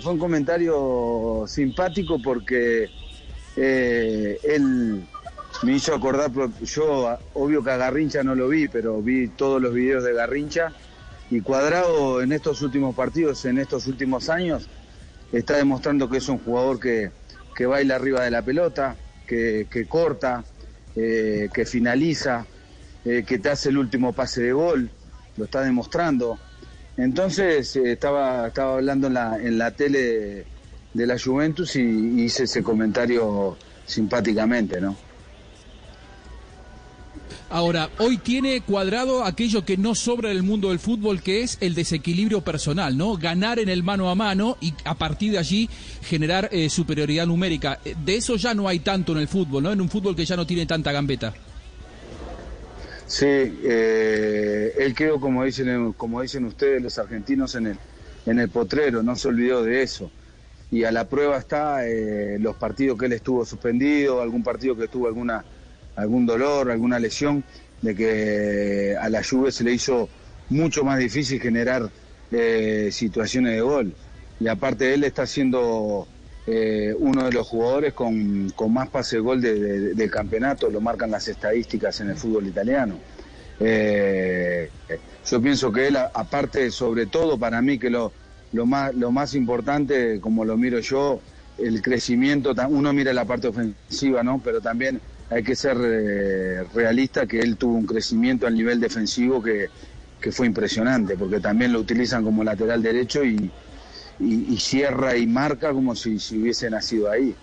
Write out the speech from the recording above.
fue un comentario simpático porque eh, él me hizo acordar, yo obvio que a Garrincha no lo vi, pero vi todos los videos de Garrincha y Cuadrado en estos últimos partidos, en estos últimos años, está demostrando que es un jugador que, que baila arriba de la pelota, que, corta, eh, que finaliza, eh, que te hace el último pase de gol, lo está demostrando. Entonces eh, estaba, estaba hablando en la, en la tele de, la Juventus y hice ese comentario simpáticamente, ¿no? Ahora, hoy tiene cuadrado aquello que no sobra en el mundo del fútbol, que es el desequilibrio personal, ¿no? Ganar en el mano a mano y a partir de allí generar eh, superioridad numérica. De eso ya no hay tanto en el fútbol, ¿no? En un fútbol que ya no tiene tanta gambeta. Sí, eh, él quedó, como dicen, como dicen ustedes, los argentinos, en el, en el potrero, no se olvidó de eso. Y a la prueba está los partidos que él estuvo suspendido, algún partido que tuvo alguna algún dolor, alguna lesión, de que a la Juve se le hizo mucho más difícil generar eh, situaciones de gol. Y aparte él está siendo eh, uno de los jugadores con, más pase de gol del campeonato, lo marcan las estadísticas en el fútbol italiano. Eh, yo pienso que él, aparte, sobre todo para mí, que lo, lo, más, lo más importante, como lo miro yo, el crecimiento, uno mira la parte ofensiva, ¿no? Pero también hay que ser eh, realista que él tuvo un crecimiento al nivel defensivo que, fue impresionante, porque también lo utilizan como lateral derecho y, y, cierra y marca como si, si hubiese nacido ahí.